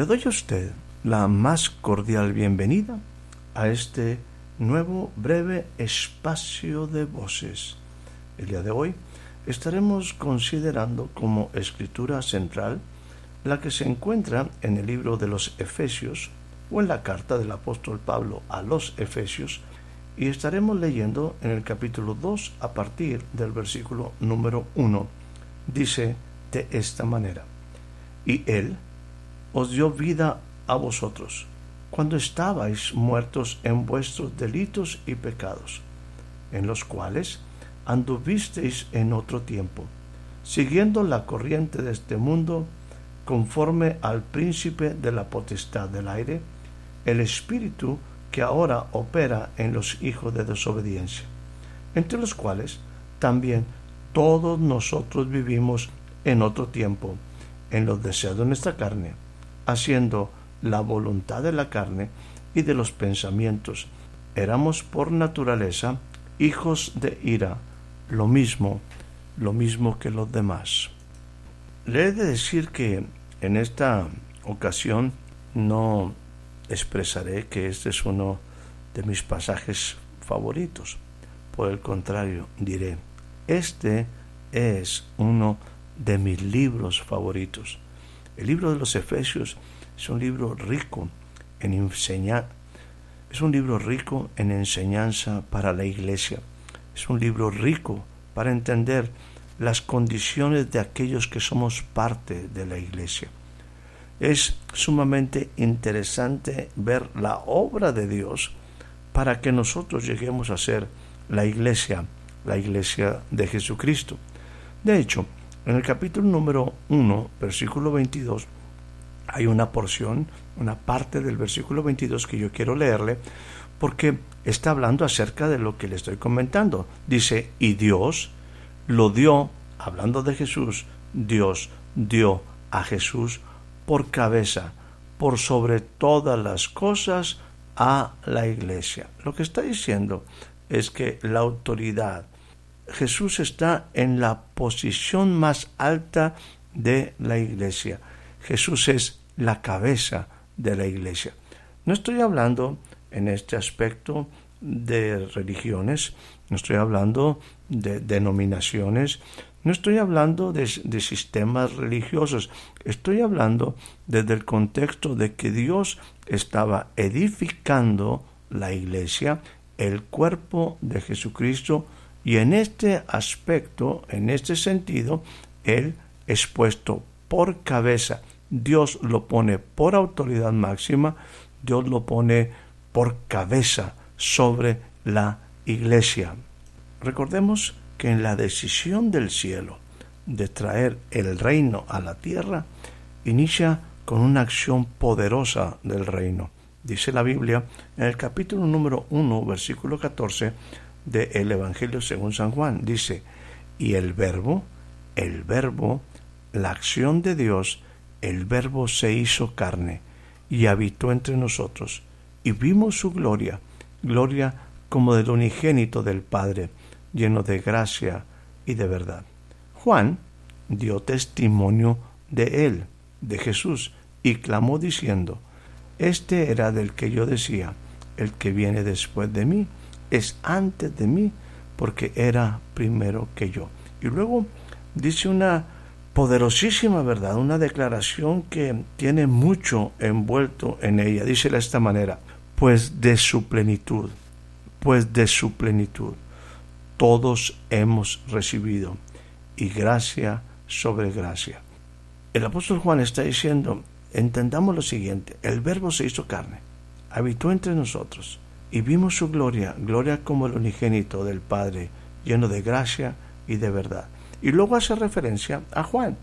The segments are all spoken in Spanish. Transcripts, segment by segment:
Le doy a usted la más cordial bienvenida a este nuevo breve espacio de voces. El día de hoy estaremos considerando como escritura central la que se encuentra en el libro de los Efesios o en la carta del apóstol Pablo a los Efesios y estaremos leyendo en el capítulo 2 a partir del versículo número 1. Dice de esta manera, y él os dio vida a vosotros, cuando estabais muertos en vuestros delitos y pecados, en los cuales anduvisteis en otro tiempo, siguiendo la corriente de este mundo, conforme al príncipe de la potestad del aire, el espíritu que ahora opera en los hijos de desobediencia, entre los cuales también todos nosotros vivimos en otro tiempo, en los deseos de nuestra carne, haciendo la voluntad de la carne y de los pensamientos. Éramos por naturaleza hijos de ira, lo mismo, lo mismo que los demás. Le he de decir que en esta ocasión no expresaré que este es uno de mis pasajes favoritos. Por el contrario, diré, este es uno de mis libros favoritos. El libro de los Efesios es un libro rico en enseñar, es un libro rico en enseñanza para la iglesia. Es un libro rico para entender las condiciones de aquellos que somos parte de la iglesia. Es sumamente interesante ver la obra de Dios para que nosotros lleguemos a ser la iglesia, la iglesia de Jesucristo. De hecho, en el capítulo número 1, versículo 22, hay una porción, una parte del versículo 22 que yo quiero leerle, porque está hablando acerca de lo que le estoy comentando. Dice, y Dios lo dio, hablando de Jesús, Dios dio a Jesús por cabeza, por sobre todas las cosas, a la iglesia. Lo que está diciendo es que la autoridad, Jesús está en la posición más alta de la iglesia. Jesús es la cabeza de la iglesia. No estoy hablando en este aspecto de religiones, no estoy hablando de denominaciones, no estoy hablando de, de, sistemas religiosos, estoy hablando desde el contexto de que Dios estaba edificando la iglesia, el cuerpo de Jesucristo, y en este aspecto, en este sentido, Él es puesto por cabeza. Dios lo pone por autoridad máxima, Dios lo pone por cabeza sobre la iglesia. Recordemos que en la decisión del cielo de traer el reino a la tierra, inicia con una acción poderosa del reino. Dice la Biblia en el capítulo número 1, versículo 14, del Evangelio según San Juan. Dice, y el verbo, el verbo, la acción de Dios, el verbo se hizo carne y habitó entre nosotros, y vimos su gloria, gloria como del unigénito del Padre, lleno de gracia y de verdad. Juan dio testimonio de él, de Jesús, y clamó diciendo, Este era del que yo decía, el que viene después de mí, es antes de mí porque era primero que yo. Y luego dice una poderosísima verdad, una declaración que tiene mucho envuelto en ella. Dice de esta manera, pues de su plenitud, pues de su plenitud, todos hemos recibido, y gracia sobre gracia. El apóstol Juan está diciendo, entendamos lo siguiente, el verbo se hizo carne, habitó entre nosotros, y vimos su gloria, gloria como el unigénito del Padre, lleno de gracia y de verdad. Y luego hace referencia a Juan.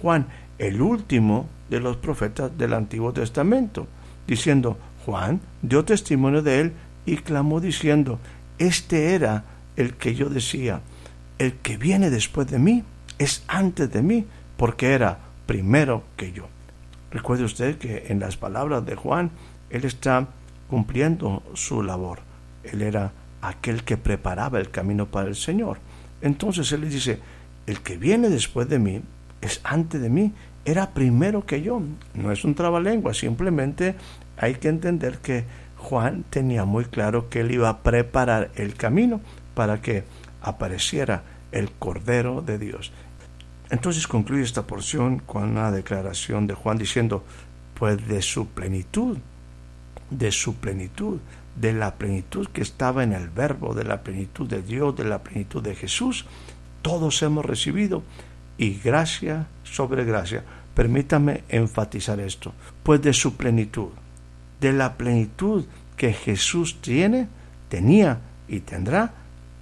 Juan, el último de los profetas del Antiguo Testamento, diciendo, Juan dio testimonio de él y clamó diciendo, Este era el que yo decía, el que viene después de mí es antes de mí, porque era primero que yo. Recuerde usted que en las palabras de Juan, él está cumpliendo su labor. Él era aquel que preparaba el camino para el Señor. Entonces él le dice, el que viene después de mí es antes de mí, era primero que yo. No es un trabalengua, simplemente hay que entender que Juan tenía muy claro que él iba a preparar el camino para que apareciera el Cordero de Dios. Entonces concluye esta porción con una declaración de Juan diciendo, pues de su plenitud, de su plenitud, de la plenitud que estaba en el verbo, de la plenitud de Dios, de la plenitud de Jesús, todos hemos recibido y gracia sobre gracia. Permítame enfatizar esto, pues de su plenitud, de la plenitud que Jesús tiene, tenía y tendrá,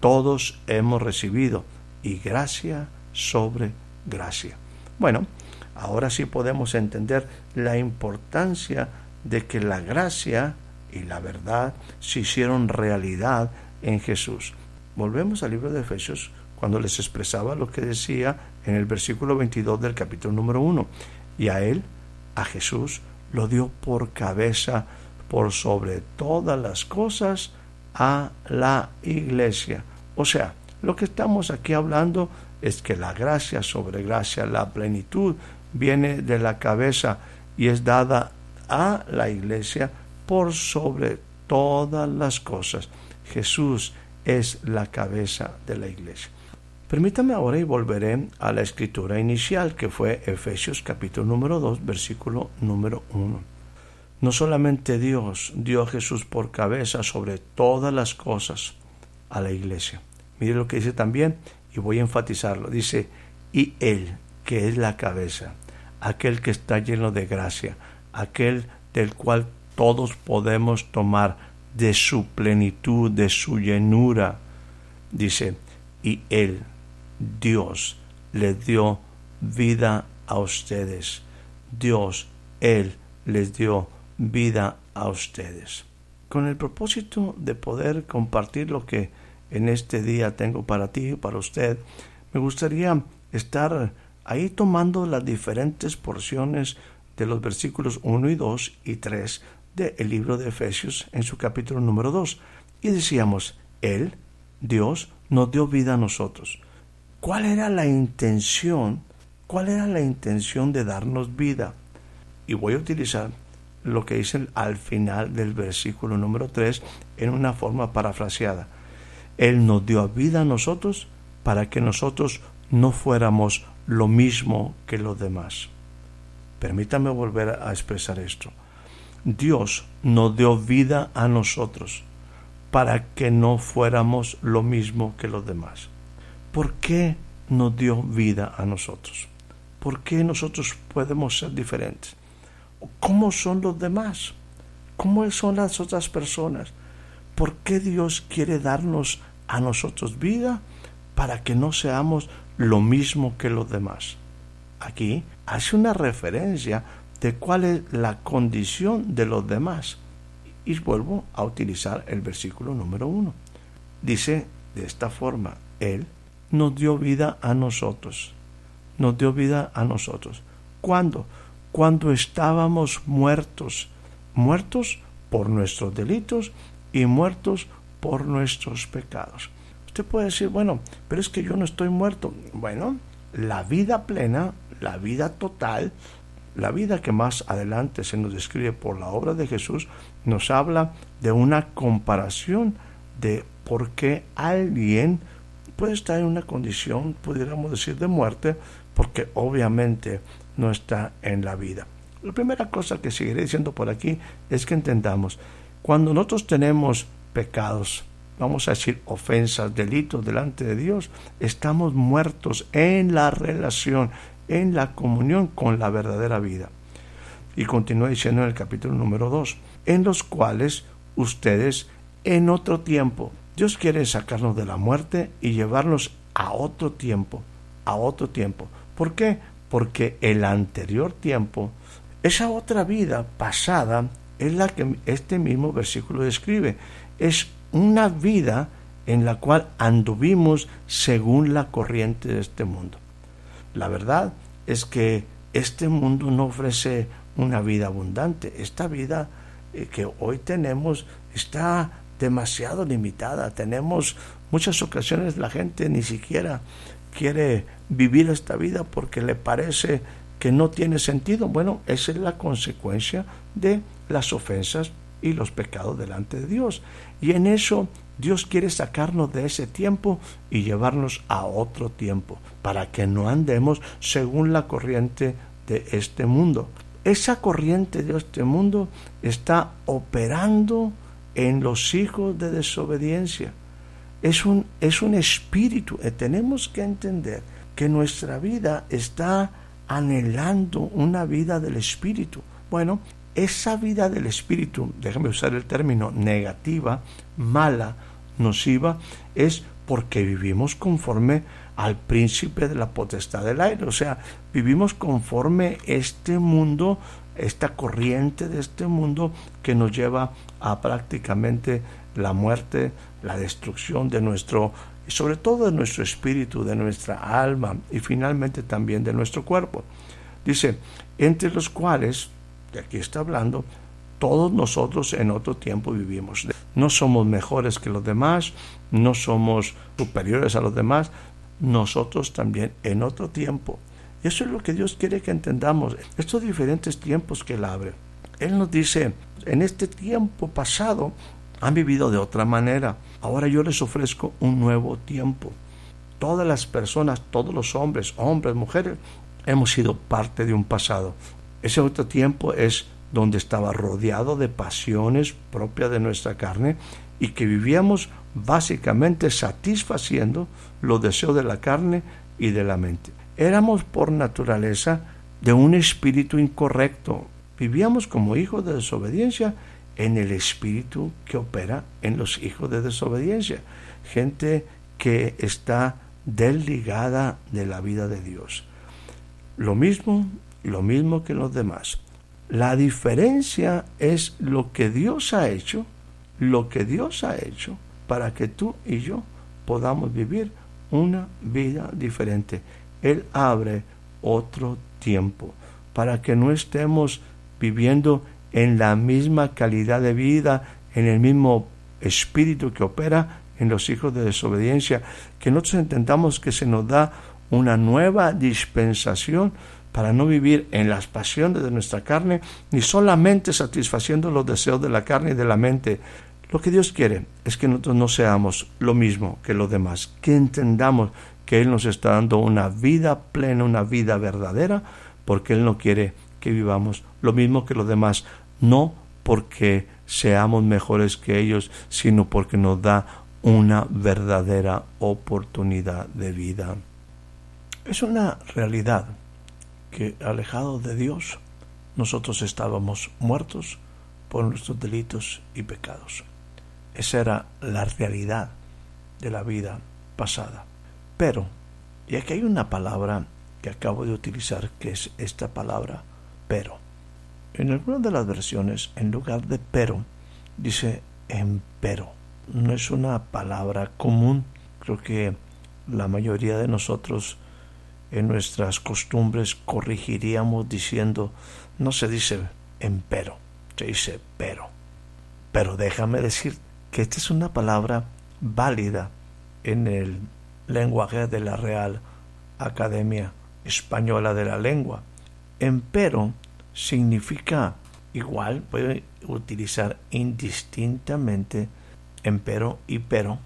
todos hemos recibido y gracia sobre gracia. Bueno, ahora sí podemos entender la importancia de que la gracia y la verdad se hicieron realidad en Jesús. Volvemos al libro de Efesios cuando les expresaba lo que decía en el versículo 22 del capítulo número 1. Y a él, a Jesús, lo dio por cabeza por sobre todas las cosas a la iglesia. O sea, lo que estamos aquí hablando es que la gracia sobre gracia, la plenitud, viene de la cabeza y es dada a la iglesia por sobre todas las cosas. Jesús es la cabeza de la iglesia. Permítame ahora y volveré a la escritura inicial que fue Efesios capítulo número 2 versículo número 1. No solamente Dios dio a Jesús por cabeza sobre todas las cosas a la iglesia. Mire lo que dice también y voy a enfatizarlo, dice, y Él, que es la cabeza, aquel que está lleno de gracia, aquel del cual todos podemos tomar de su plenitud, de su llenura, dice, y Él, Dios, le dio vida a ustedes. Dios, Él les dio vida a ustedes. Con el propósito de poder compartir lo que en este día tengo para ti, para usted, me gustaría estar ahí tomando las diferentes porciones de los versículos 1 y 2 y 3 del libro de Efesios en su capítulo número 2. Y decíamos, Él, Dios, nos dio vida a nosotros. ¿Cuál era la intención? ¿Cuál era la intención de darnos vida? Y voy a utilizar lo que dice al final del versículo número 3 en una forma parafraseada. Él nos dio vida a nosotros para que nosotros no fuéramos lo mismo que los demás. Permítame volver a expresar esto. Dios nos dio vida a nosotros para que no fuéramos lo mismo que los demás. ¿Por qué nos dio vida a nosotros? ¿Por qué nosotros podemos ser diferentes? ¿Cómo son los demás? ¿Cómo son las otras personas? ¿Por qué Dios quiere darnos a nosotros vida para que no seamos lo mismo que los demás. Aquí hace una referencia de cuál es la condición de los demás. Y vuelvo a utilizar el versículo número uno. Dice de esta forma, Él nos dio vida a nosotros. Nos dio vida a nosotros. ¿Cuándo? Cuando estábamos muertos. Muertos por nuestros delitos y muertos por nuestros pecados. Usted puede decir, bueno, pero es que yo no estoy muerto. Bueno, la vida plena, la vida total, la vida que más adelante se nos describe por la obra de Jesús, nos habla de una comparación de por qué alguien puede estar en una condición, pudiéramos decir, de muerte, porque obviamente no está en la vida. La primera cosa que seguiré diciendo por aquí es que entendamos, cuando nosotros tenemos pecados, vamos a decir ofensas, delitos delante de Dios, estamos muertos en la relación, en la comunión con la verdadera vida. Y continúa diciendo en el capítulo número 2, en los cuales ustedes en otro tiempo. Dios quiere sacarnos de la muerte y llevarnos a otro tiempo, a otro tiempo. ¿Por qué? Porque el anterior tiempo, esa otra vida pasada, es la que este mismo versículo describe. Es una vida en la cual anduvimos según la corriente de este mundo. La verdad es que este mundo no ofrece una vida abundante. Esta vida eh, que hoy tenemos está demasiado limitada. Tenemos muchas ocasiones la gente ni siquiera quiere vivir esta vida porque le parece que no tiene sentido. Bueno, esa es la consecuencia de las ofensas y los pecados delante de Dios. Y en eso Dios quiere sacarnos de ese tiempo y llevarnos a otro tiempo, para que no andemos según la corriente de este mundo. Esa corriente de este mundo está operando en los hijos de desobediencia. Es un, es un espíritu. Eh, tenemos que entender que nuestra vida está anhelando una vida del espíritu. Bueno, esa vida del espíritu, déjame usar el término negativa, mala, nociva, es porque vivimos conforme al príncipe de la potestad del aire. O sea, vivimos conforme este mundo esta corriente de este mundo que nos lleva a prácticamente la muerte, la destrucción de nuestro, sobre todo de nuestro espíritu, de nuestra alma y finalmente también de nuestro cuerpo. Dice, entre los cuales, de aquí está hablando, todos nosotros en otro tiempo vivimos. No somos mejores que los demás, no somos superiores a los demás, nosotros también en otro tiempo eso es lo que Dios quiere que entendamos, estos diferentes tiempos que Él abre. Él nos dice, en este tiempo pasado han vivido de otra manera, ahora yo les ofrezco un nuevo tiempo. Todas las personas, todos los hombres, hombres, mujeres, hemos sido parte de un pasado. Ese otro tiempo es donde estaba rodeado de pasiones propias de nuestra carne y que vivíamos básicamente satisfaciendo los deseos de la carne y de la mente. Éramos por naturaleza de un espíritu incorrecto. Vivíamos como hijos de desobediencia en el espíritu que opera en los hijos de desobediencia. Gente que está desligada de la vida de Dios. Lo mismo, lo mismo que los demás. La diferencia es lo que Dios ha hecho, lo que Dios ha hecho para que tú y yo podamos vivir una vida diferente. Él abre otro tiempo para que no estemos viviendo en la misma calidad de vida, en el mismo espíritu que opera en los hijos de desobediencia, que nosotros entendamos que se nos da una nueva dispensación para no vivir en las pasiones de nuestra carne, ni solamente satisfaciendo los deseos de la carne y de la mente. Lo que Dios quiere es que nosotros no seamos lo mismo que los demás, que entendamos que Él nos está dando una vida plena, una vida verdadera, porque Él no quiere que vivamos lo mismo que los demás, no porque seamos mejores que ellos, sino porque nos da una verdadera oportunidad de vida. Es una realidad alejados de Dios, nosotros estábamos muertos por nuestros delitos y pecados. Esa era la realidad de la vida pasada. Pero, y aquí hay una palabra que acabo de utilizar, que es esta palabra, pero. En algunas de las versiones, en lugar de pero, dice empero. No es una palabra común. Creo que la mayoría de nosotros en nuestras costumbres corrigiríamos diciendo, no se dice empero, se dice pero. Pero déjame decir que esta es una palabra válida en el lenguaje de la Real Academia Española de la Lengua. Empero significa igual, puede utilizar indistintamente empero y pero.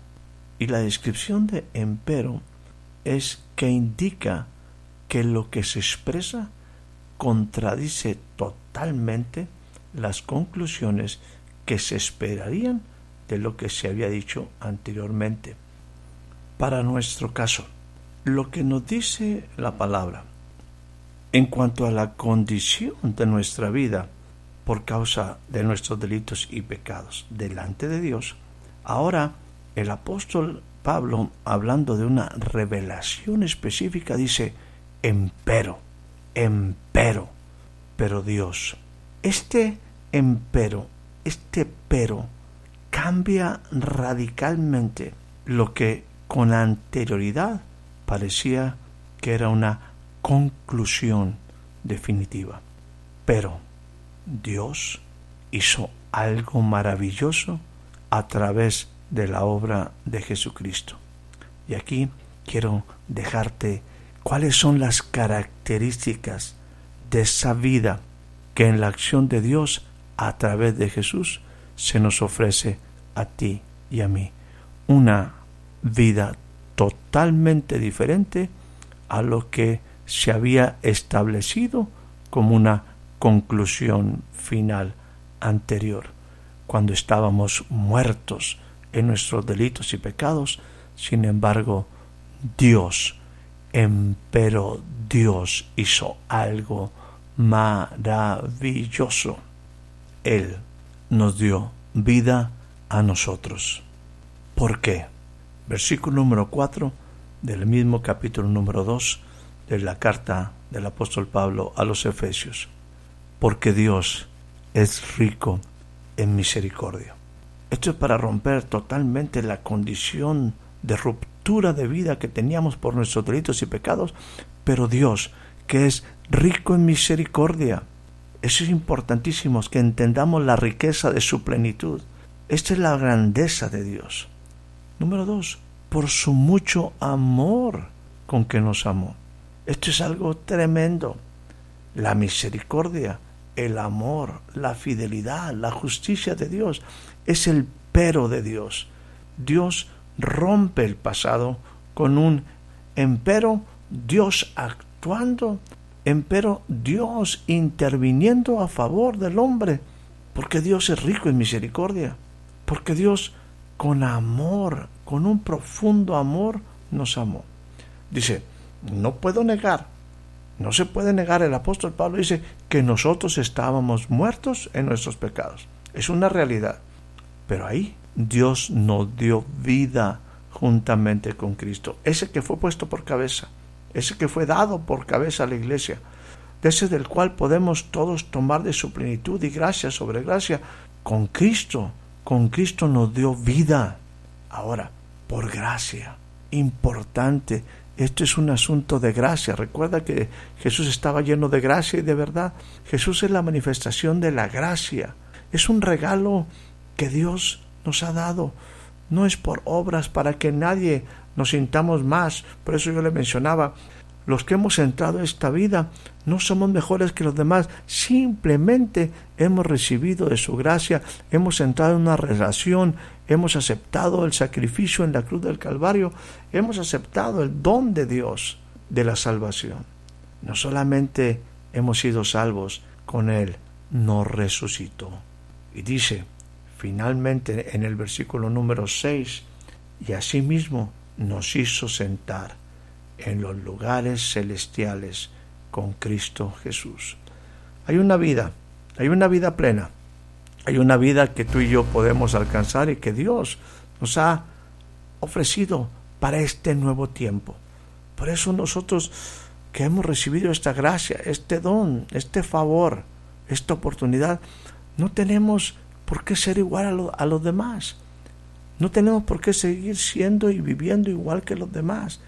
Y la descripción de empero es que indica que lo que se expresa contradice totalmente las conclusiones que se esperarían de lo que se había dicho anteriormente para nuestro caso. Lo que nos dice la palabra en cuanto a la condición de nuestra vida por causa de nuestros delitos y pecados delante de Dios, Ahora el apóstol Pablo, hablando de una revelación específica, dice, empero, empero, pero Dios. Este empero, este pero, cambia radicalmente lo que con anterioridad parecía que era una conclusión definitiva. Pero Dios hizo algo maravilloso a través de la obra de Jesucristo. Y aquí quiero dejarte cuáles son las características de esa vida que en la acción de Dios a través de Jesús se nos ofrece a ti y a mí. Una vida totalmente diferente a lo que se había establecido como una conclusión final anterior, cuando estábamos muertos en nuestros delitos y pecados, sin embargo, Dios, empero Dios hizo algo maravilloso. Él nos dio vida a nosotros. ¿Por qué? Versículo número 4 del mismo capítulo número 2 de la carta del apóstol Pablo a los Efesios. Porque Dios es rico en misericordia. Esto es para romper totalmente la condición de ruptura de vida que teníamos por nuestros delitos y pecados, pero Dios, que es rico en misericordia, eso es importantísimo, que entendamos la riqueza de su plenitud. Esta es la grandeza de Dios. Número dos, por su mucho amor con que nos amó. Esto es algo tremendo. La misericordia, el amor, la fidelidad, la justicia de Dios es el pero de Dios. Dios rompe el pasado con un empero, Dios actuando, empero Dios interviniendo a favor del hombre, porque Dios es rico en misericordia, porque Dios con amor, con un profundo amor, nos amó. Dice, no puedo negar, no se puede negar, el apóstol Pablo dice que nosotros estábamos muertos en nuestros pecados. Es una realidad. Pero ahí Dios nos dio vida juntamente con Cristo. Ese que fue puesto por cabeza, ese que fue dado por cabeza a la iglesia, ese del cual podemos todos tomar de su plenitud y gracia sobre gracia, con Cristo, con Cristo nos dio vida. Ahora, por gracia, importante, esto es un asunto de gracia. Recuerda que Jesús estaba lleno de gracia y de verdad. Jesús es la manifestación de la gracia. Es un regalo que Dios nos ha dado. No es por obras para que nadie nos sintamos más. Por eso yo le mencionaba, los que hemos entrado en esta vida no somos mejores que los demás, simplemente hemos recibido de su gracia, hemos entrado en una relación, hemos aceptado el sacrificio en la cruz del Calvario, hemos aceptado el don de Dios de la salvación. No solamente hemos sido salvos, con Él nos resucitó. Y dice, finalmente en el versículo número 6, y asimismo nos hizo sentar en los lugares celestiales con Cristo Jesús. Hay una vida, hay una vida plena, hay una vida que tú y yo podemos alcanzar y que Dios nos ha ofrecido para este nuevo tiempo. Por eso nosotros que hemos recibido esta gracia, este don, este favor, esta oportunidad, no tenemos por qué ser igual a, los demás. No tenemos por qué seguir siendo y viviendo igual que los demás,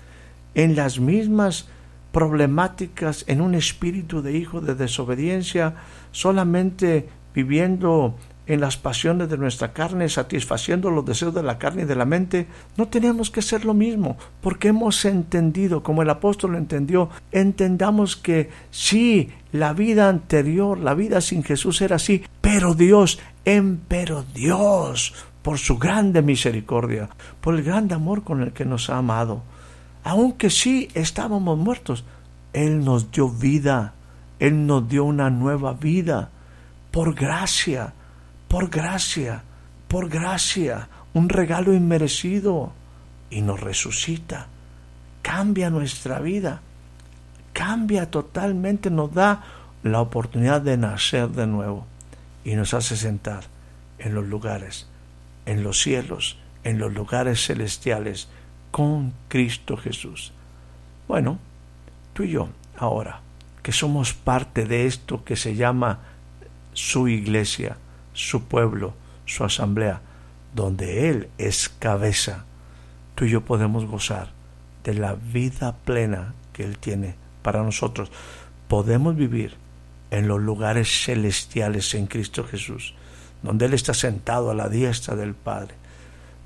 en las mismas problemáticas, en un espíritu de hijo de desobediencia, solamente viviendo en las pasiones de nuestra carne, satisfaciendo los deseos de la carne y de la mente, no tenemos que ser lo mismo, porque hemos entendido, como el apóstol lo entendió, entendamos que sí, la vida anterior, la vida sin Jesús era así, pero Dios, pero Dios, por su grande misericordia, por el grande amor con el que nos ha amado, aunque sí estábamos muertos, Él nos dio vida, Él nos dio una nueva vida, por gracia, por gracia, por gracia, un regalo inmerecido. Y nos resucita, cambia nuestra vida, cambia totalmente, nos da la oportunidad de nacer de nuevo y nos hace sentar en los lugares, en los cielos, en los lugares celestiales con Cristo Jesús. Bueno, tú y yo, ahora, que somos parte de esto que se llama su iglesia, su pueblo, su asamblea, donde Él es cabeza, tú y yo podemos gozar de la vida plena que Él tiene para nosotros. Podemos vivir en los lugares celestiales en Cristo Jesús, donde Él está sentado a la diestra del Padre.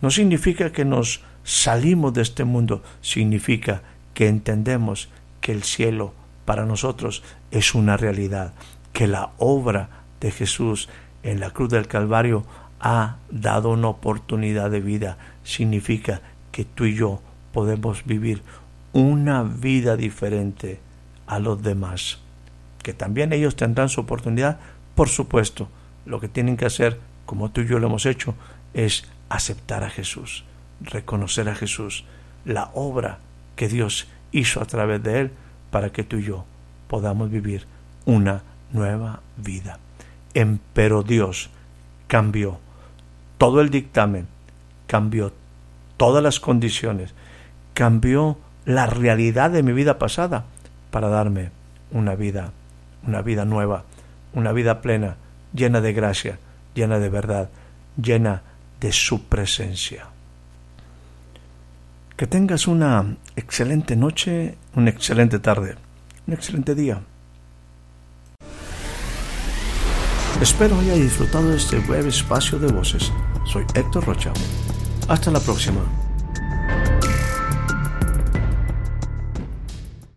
No significa que nos salimos de este mundo, significa que entendemos que el cielo para nosotros es una realidad, que la obra de Jesús en la cruz del Calvario ha dado una oportunidad de vida. Significa que tú y yo podemos vivir una vida diferente a los demás. Que también ellos tendrán su oportunidad, por supuesto. Lo que tienen que hacer, como tú y yo lo hemos hecho, es aceptar a Jesús, reconocer a Jesús, la obra que Dios hizo a través de él para que tú y yo podamos vivir una nueva vida. Pero Dios cambió todo el dictamen, cambió todas las condiciones, cambió la realidad de mi vida pasada para darme una vida, una vida nueva, una vida plena, llena de gracia, llena de verdad, llena de su presencia. Que tengas una excelente noche, una excelente tarde, un excelente día. Espero haya disfrutado de este breve espacio de voces. Soy Héctor Rocha. Hasta la próxima.